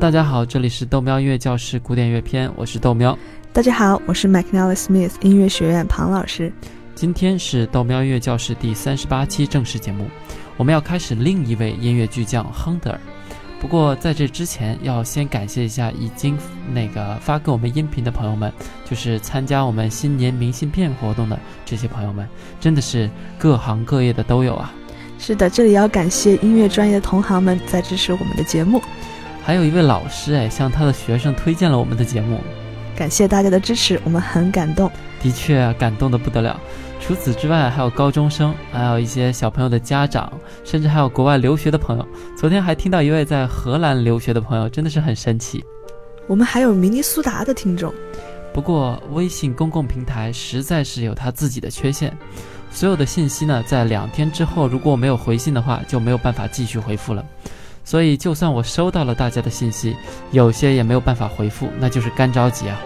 大家好，这里是豆喵音乐教室古典乐篇，我是豆喵。大家好，我是 McNally Smith 音乐学院庞老师。今天是豆喵音乐教室第三十八期正式节目，我们要开始另一位音乐巨匠亨德尔。不过在这之前，要先感谢一下已经那个发给我们音频的朋友们，就是参加我们新年明信片活动的这些朋友们，真的是各行各业的都有啊。是的，这里要感谢音乐专业的同行们在支持我们的节目。还有一位老师哎，向他的学生推荐了我们的节目，感谢大家的支持，我们很感动。的确感动的不得了。除此之外，还有高中生，还有一些小朋友的家长，甚至还有国外留学的朋友。昨天还听到一位在荷兰留学的朋友，真的是很神奇。我们还有明尼苏达的听众。不过，微信公共平台实在是有它自己的缺陷。所有的信息呢，在两天之后如果没有回信的话，就没有办法继续回复了。所以，就算我收到了大家的信息，有些也没有办法回复，那就是干着急啊。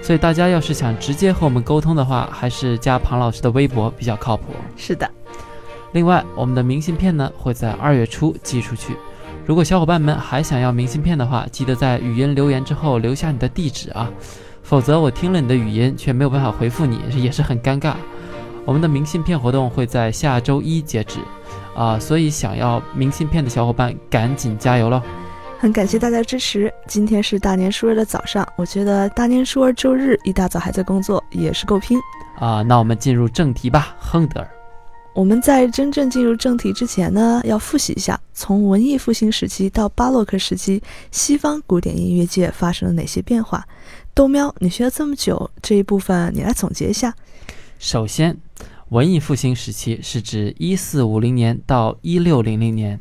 所以，大家要是想直接和我们沟通的话，还是加庞老师的微博比较靠谱。是的。另外，我们的明信片呢会在二月初寄出去。如果小伙伴们还想要明信片的话，记得在语音留言之后留下你的地址啊，否则我听了你的语音却没有办法回复你，也是很尴尬。我们的明信片活动会在下周一截止，啊，所以想要明信片的小伙伴赶紧加油喽！很感谢大家支持。今天是大年初二的早上，我觉得大年初二周日一大早还在工作也是够拼啊。那我们进入正题吧，亨德尔。我们在真正进入正题之前呢，要复习一下从文艺复兴时期到巴洛克时期，西方古典音乐界发生了哪些变化。豆喵，你学了这么久，这一部分你来总结一下。首先。文艺复兴时期是指一四五零年到一六零零年，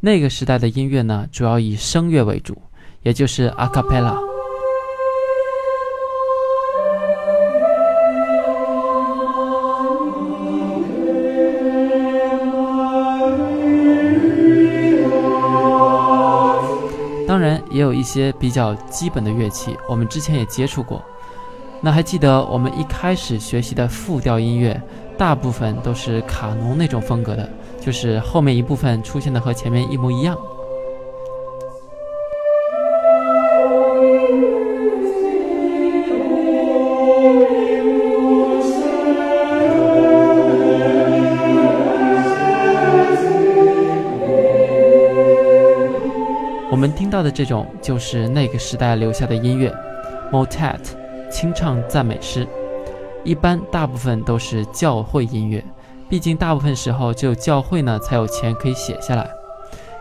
那个时代的音乐呢，主要以声乐为主，也就是阿卡贝拉。当然，也有一些比较基本的乐器，我们之前也接触过。那还记得我们一开始学习的复调音乐？大部分都是卡农那种风格的，就是后面一部分出现的和前面一模一样。我们听到的这种就是那个时代留下的音乐，motet，清唱赞美诗。一般大部分都是教会音乐，毕竟大部分时候只有教会呢才有钱可以写下来。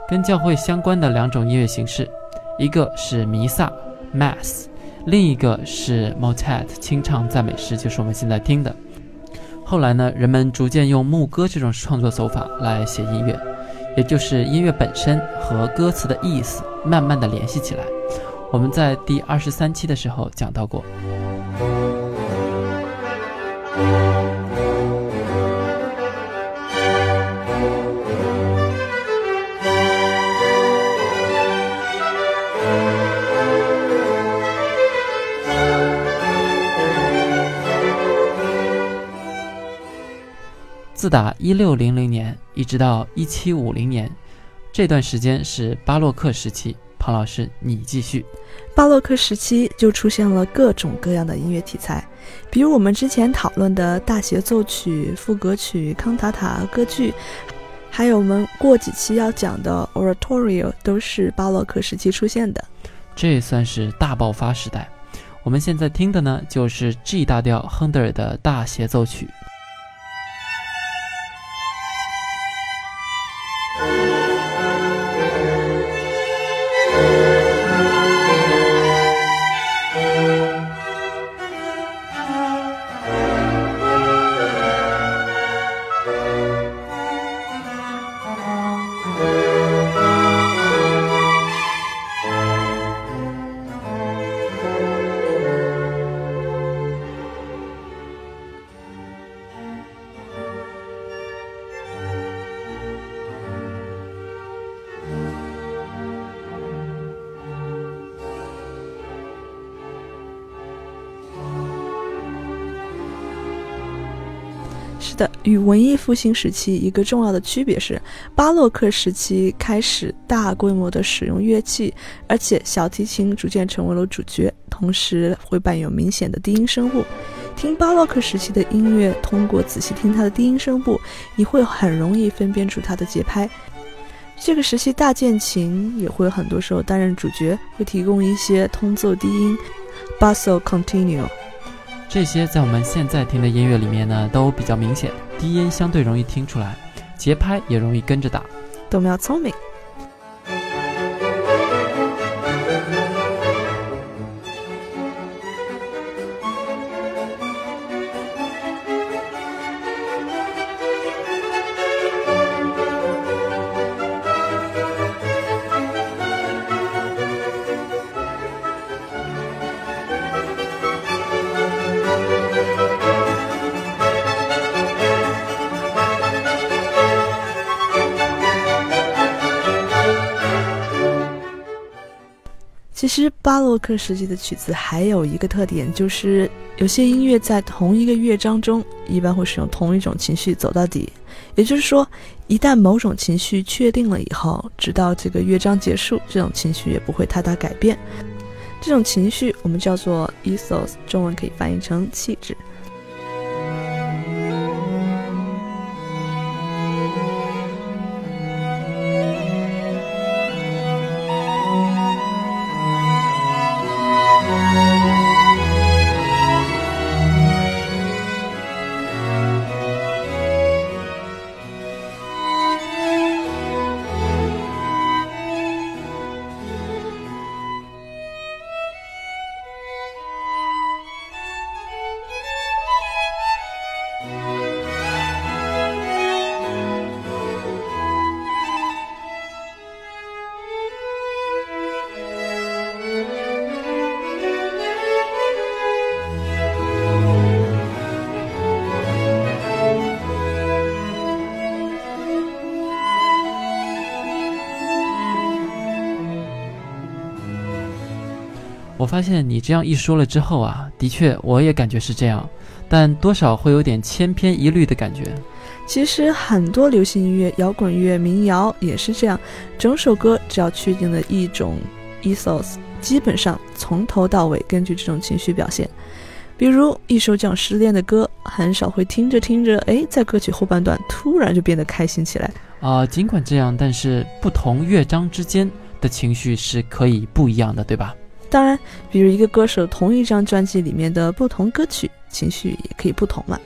跟教会相关的两种音乐形式，一个是弥撒 （Mass），另一个是 Motet（ 清唱赞美诗），就是我们现在听的。后来呢，人们逐渐用牧歌这种创作手法来写音乐，也就是音乐本身和歌词的意思慢慢的联系起来。我们在第二十三期的时候讲到过。自打一六零零年一直到一七五零年，这段时间是巴洛克时期。庞老师，你继续。巴洛克时期就出现了各种各样的音乐题材，比如我们之前讨论的大协奏曲、赋格曲、康塔塔、歌剧，还有我们过几期要讲的 Oratorio，都是巴洛克时期出现的。这算是大爆发时代。我们现在听的呢，就是 G 大调亨德尔的大协奏曲。是的，与文艺复兴时期一个重要的区别是，巴洛克时期开始大规模的使用乐器，而且小提琴逐渐成为了主角，同时会伴有明显的低音声部。听巴洛克时期的音乐，通过仔细听它的低音声部，你会很容易分辨出它的节拍。这个时期大键琴也会很多时候担任主角，会提供一些通奏低音，basso continu。这些在我们现在听的音乐里面呢，都比较明显，低音相对容易听出来，节拍也容易跟着打，都要聪明。其实巴洛克时期的曲子还有一个特点，就是有些音乐在同一个乐章中，一般会使用同一种情绪走到底。也就是说，一旦某种情绪确定了以后，直到这个乐章结束，这种情绪也不会太大改变。这种情绪我们叫做 ethos，中文可以翻译成气质。发现你这样一说了之后啊，的确我也感觉是这样，但多少会有点千篇一律的感觉。其实很多流行音乐、摇滚乐、民谣也是这样，整首歌只要确定了一种 ethos，基本上从头到尾根据这种情绪表现。比如一首讲失恋的歌，很少会听着听着，哎，在歌曲后半段突然就变得开心起来。啊，尽管这样，但是不同乐章之间的情绪是可以不一样的，对吧？当然，比如一个歌手同一张专辑里面的不同歌曲，情绪也可以不同了。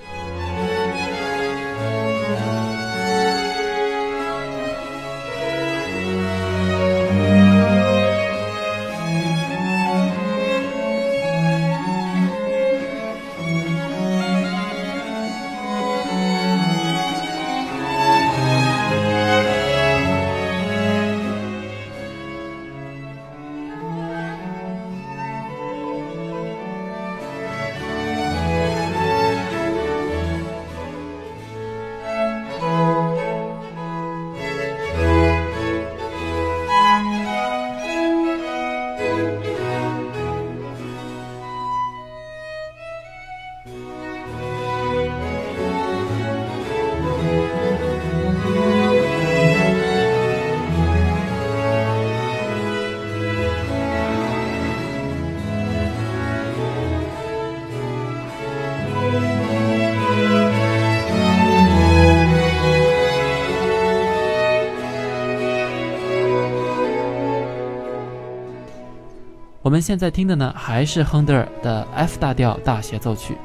们现在听的呢，还是亨德尔的 F 大调大协奏曲。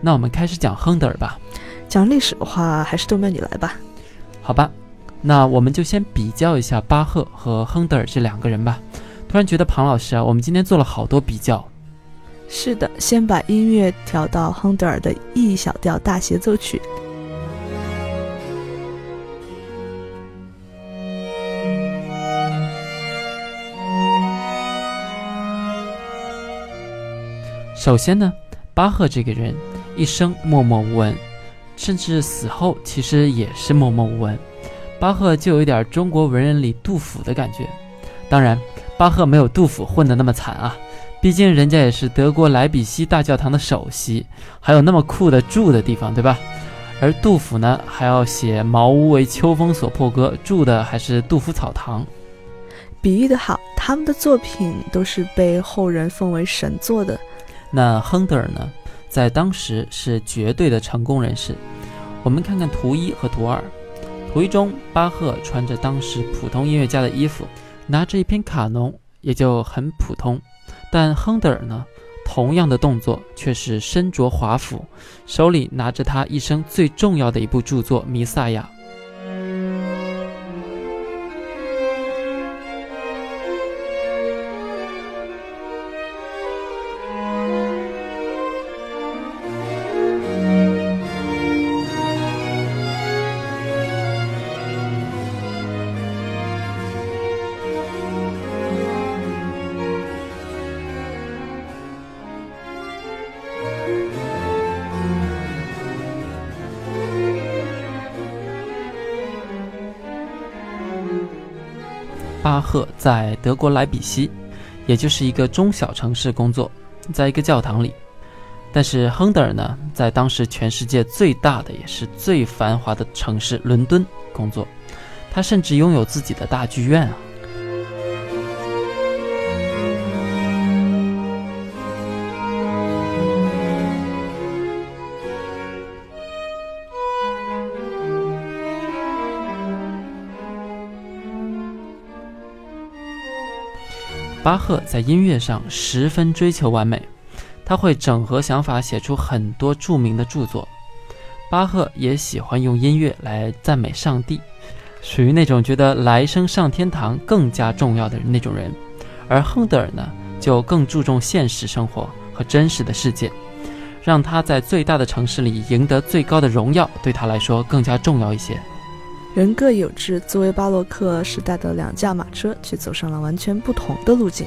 那我们开始讲亨德尔吧。讲历史的话，还是豆妹你来吧。好吧，那我们就先比较一下巴赫和亨德尔这两个人吧。突然觉得庞老师啊，我们今天做了好多比较。是的，先把音乐调到亨德尔的 E 小调大协奏曲。首先呢，巴赫这个人一生默默无闻，甚至死后其实也是默默无闻。巴赫就有点中国文人里杜甫的感觉。当然，巴赫没有杜甫混得那么惨啊，毕竟人家也是德国莱比锡大教堂的首席，还有那么酷的住的地方，对吧？而杜甫呢，还要写“茅屋为秋风所破歌”，住的还是杜甫草堂。比喻的好，他们的作品都是被后人奉为神作的。那亨德尔呢，在当时是绝对的成功人士。我们看看图一和图二。图一中，巴赫穿着当时普通音乐家的衣服，拿着一篇卡农，也就很普通。但亨德尔呢？同样的动作，却是身着华服，手里拿着他一生最重要的一部著作《弥撒亚》。巴赫在德国莱比锡，也就是一个中小城市工作，在一个教堂里。但是亨德尔呢，在当时全世界最大的也是最繁华的城市伦敦工作，他甚至拥有自己的大剧院啊。巴赫在音乐上十分追求完美，他会整合想法，写出很多著名的著作。巴赫也喜欢用音乐来赞美上帝，属于那种觉得来生上天堂更加重要的那种人。而亨德尔呢，就更注重现实生活和真实的世界，让他在最大的城市里赢得最高的荣耀，对他来说更加重要一些。人各有志，作为巴洛克时代的两驾马车，却走上了完全不同的路径。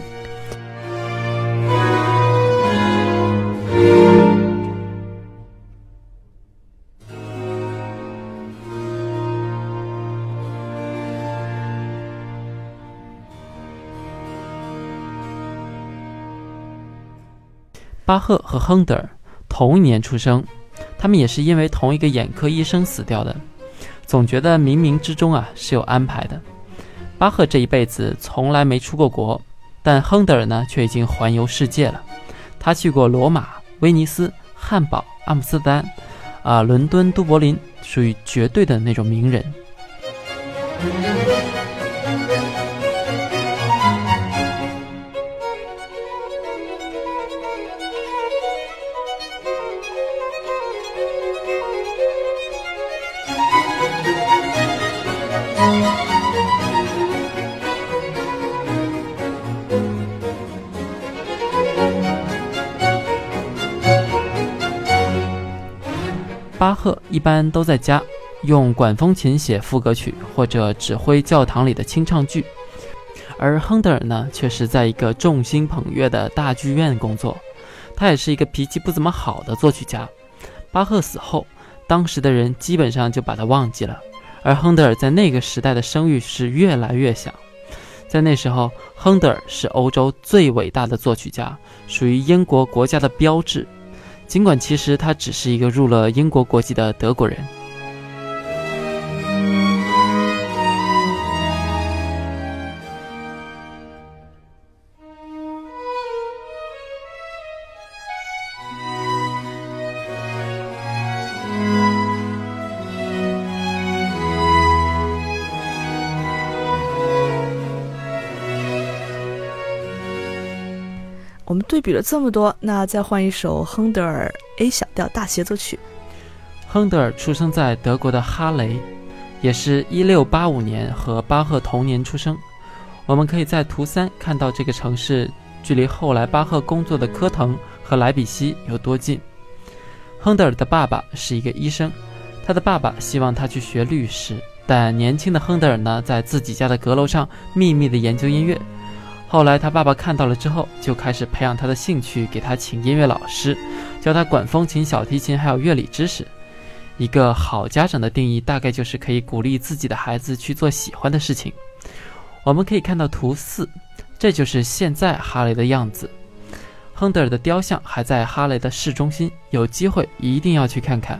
巴赫和亨德尔同一年出生，他们也是因为同一个眼科医生死掉的。总觉得冥冥之中啊是有安排的。巴赫这一辈子从来没出过国，但亨德尔呢却已经环游世界了。他去过罗马、威尼斯、汉堡、阿姆斯特丹，啊，伦敦、都柏林，属于绝对的那种名人。巴赫一般都在家用管风琴写副歌曲，或者指挥教堂里的清唱剧，而亨德尔呢，却是在一个众星捧月的大剧院工作。他也是一个脾气不怎么好的作曲家。巴赫死后，当时的人基本上就把他忘记了，而亨德尔在那个时代的声誉是越来越响。在那时候，亨德尔是欧洲最伟大的作曲家，属于英国国家的标志。尽管其实他只是一个入了英国国籍的德国人。我们对比了这么多，那再换一首亨德尔 A 小调大协奏曲。亨德尔出生在德国的哈雷，也是一六八五年和巴赫同年出生。我们可以在图三看到这个城市距离后来巴赫工作的科滕和莱比锡有多近。亨德尔的爸爸是一个医生，他的爸爸希望他去学律师，但年轻的亨德尔呢，在自己家的阁楼上秘密地研究音乐。后来他爸爸看到了之后，就开始培养他的兴趣，给他请音乐老师，教他管风琴、小提琴，还有乐理知识。一个好家长的定义，大概就是可以鼓励自己的孩子去做喜欢的事情。我们可以看到图四，这就是现在哈雷的样子。亨德尔的雕像还在哈雷的市中心，有机会一定要去看看。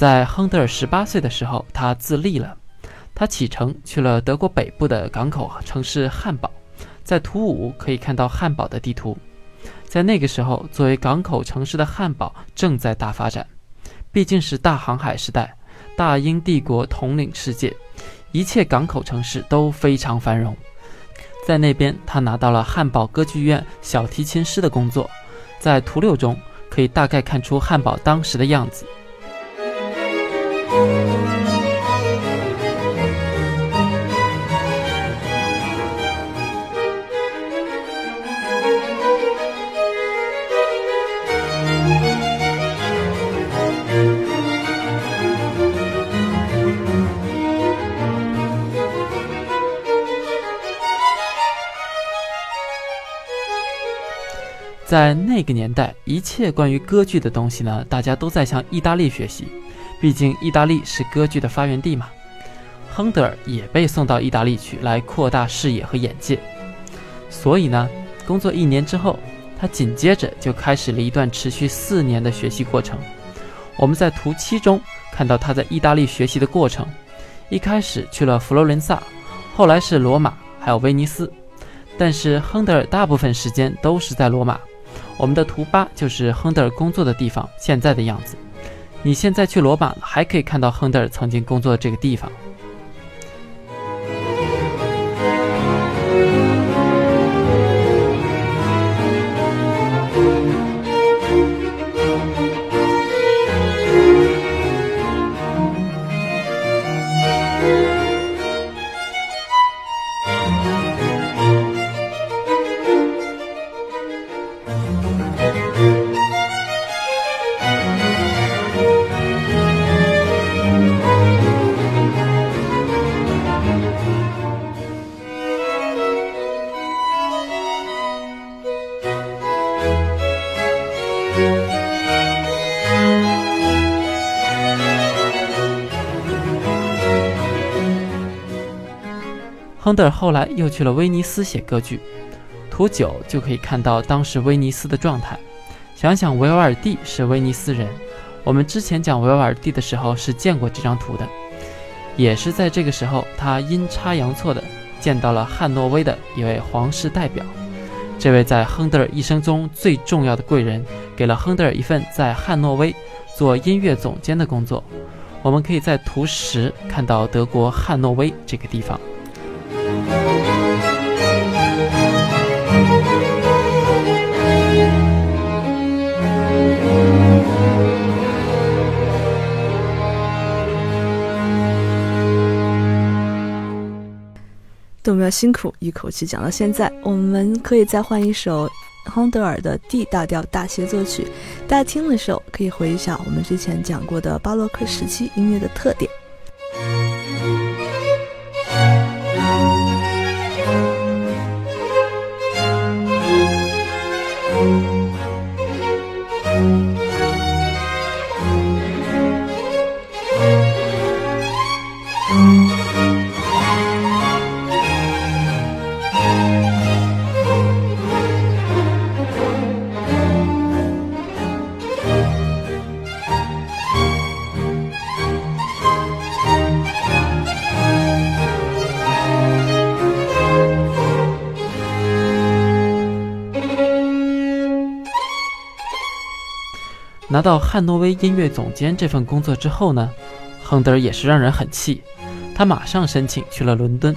在亨德尔十八岁的时候，他自立了。他启程去了德国北部的港口城市汉堡，在图五可以看到汉堡的地图。在那个时候，作为港口城市的汉堡正在大发展，毕竟是大航海时代，大英帝国统领世界，一切港口城市都非常繁荣。在那边，他拿到了汉堡歌剧院小提琴师的工作。在图六中可以大概看出汉堡当时的样子。在那个年代，一切关于歌剧的东西呢，大家都在向意大利学习，毕竟意大利是歌剧的发源地嘛。亨德尔也被送到意大利去，来扩大视野和眼界。所以呢，工作一年之后，他紧接着就开始了一段持续四年的学习过程。我们在图七中看到他在意大利学习的过程，一开始去了佛罗伦萨，后来是罗马，还有威尼斯。但是亨德尔大部分时间都是在罗马。我们的图八就是亨德尔工作的地方，现在的样子。你现在去罗马，还可以看到亨德尔曾经工作的这个地方。亨德尔后来又去了威尼斯写歌剧，图九就可以看到当时威尼斯的状态。想想维瓦尔第是威尼斯人，我们之前讲维瓦尔第的时候是见过这张图的，也是在这个时候，他阴差阳错的见到了汉诺威的一位皇室代表，这位在亨德尔一生中最重要的贵人，给了亨德尔一份在汉诺威做音乐总监的工作。我们可以在图十看到德国汉诺威这个地方。都没有辛苦，一口气讲到现在，我们可以再换一首亨德尔的 D 大调大协奏曲，大家听的时候可以回忆一下我们之前讲过的巴洛克时期音乐的特点。拿到汉诺威音乐总监这份工作之后呢，亨德尔也是让人很气，他马上申请去了伦敦，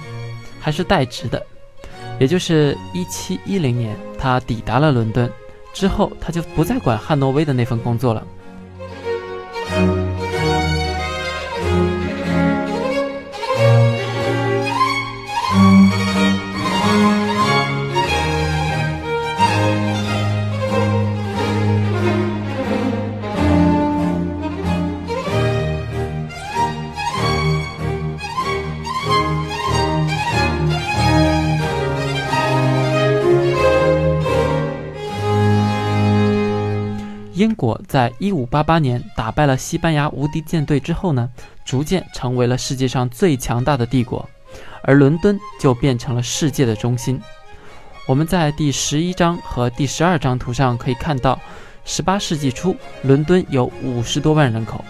还是代职的，也就是一七一零年，他抵达了伦敦。之后，他就不再管汉诺威的那份工作了。英国在一五八八年打败了西班牙无敌舰队之后呢，逐渐成为了世界上最强大的帝国，而伦敦就变成了世界的中心。我们在第十一章和第十二张图上可以看到，十八世纪初伦敦有五十多万人口，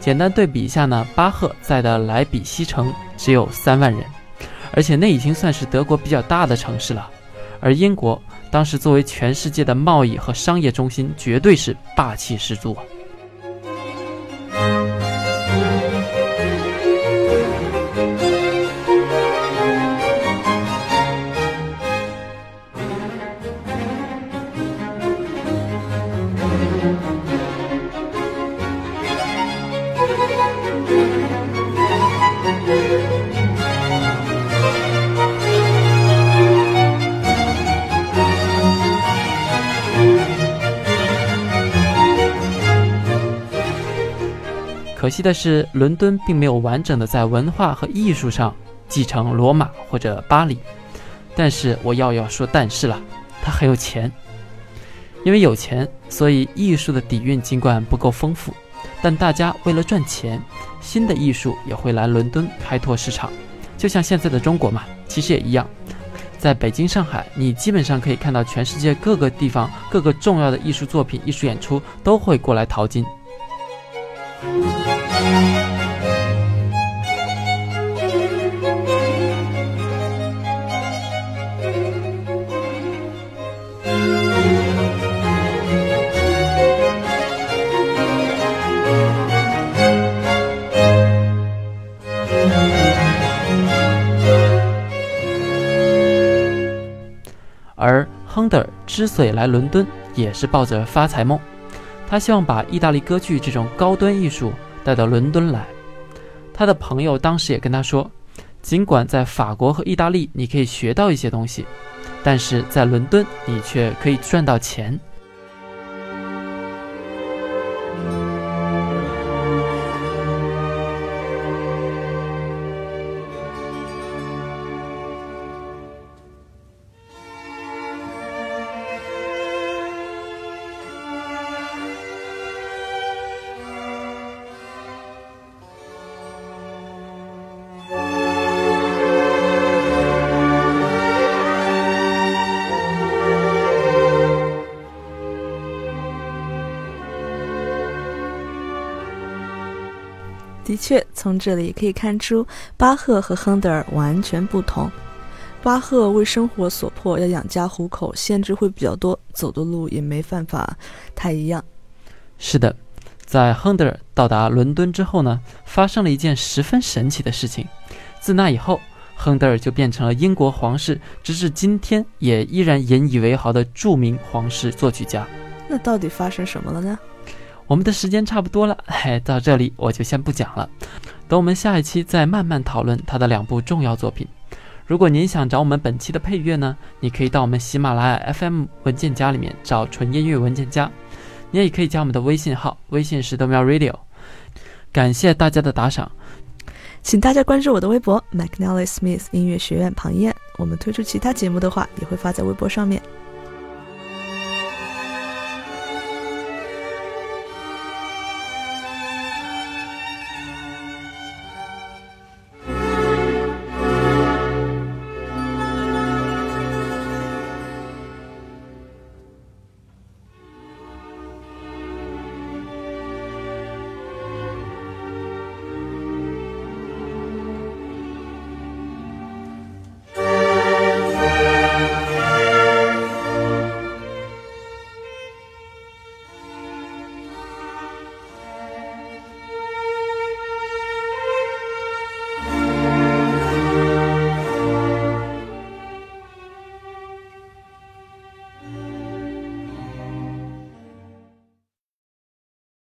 简单对比一下呢，巴赫在的莱比锡城只有三万人，而且那已经算是德国比较大的城市了。而英国当时作为全世界的贸易和商业中心，绝对是霸气十足。啊惜的是，伦敦并没有完整的在文化和艺术上继承罗马或者巴黎。但是我要要说但是了，他很有钱。因为有钱，所以艺术的底蕴尽管不够丰富，但大家为了赚钱，新的艺术也会来伦敦开拓市场。就像现在的中国嘛，其实也一样。在北京、上海，你基本上可以看到全世界各个地方各个重要的艺术作品、艺术演出都会过来淘金。而亨德尔之所以来伦敦，也是抱着发财梦。他希望把意大利歌剧这种高端艺术带到伦敦来。他的朋友当时也跟他说，尽管在法国和意大利你可以学到一些东西，但是在伦敦你却可以赚到钱。从这里可以看出，巴赫和亨德尔完全不同。巴赫为生活所迫，要养家糊口，限制会比较多，走的路也没办法太一样。是的，在亨德尔到达伦敦之后呢，发生了一件十分神奇的事情。自那以后，亨德尔就变成了英国皇室，直至今天也依然引以为豪的著名皇室作曲家。那到底发生什么了呢？我们的时间差不多了，嘿，到这里我就先不讲了，等我们下一期再慢慢讨论他的两部重要作品。如果您想找我们本期的配乐呢，你可以到我们喜马拉雅 FM 文件夹里面找纯音乐文件夹，你也可以加我们的微信号，微信是豆苗 Radio。感谢大家的打赏，请大家关注我的微博 McNally Smith 音乐学院庞燕。我们推出其他节目的话，也会发在微博上面。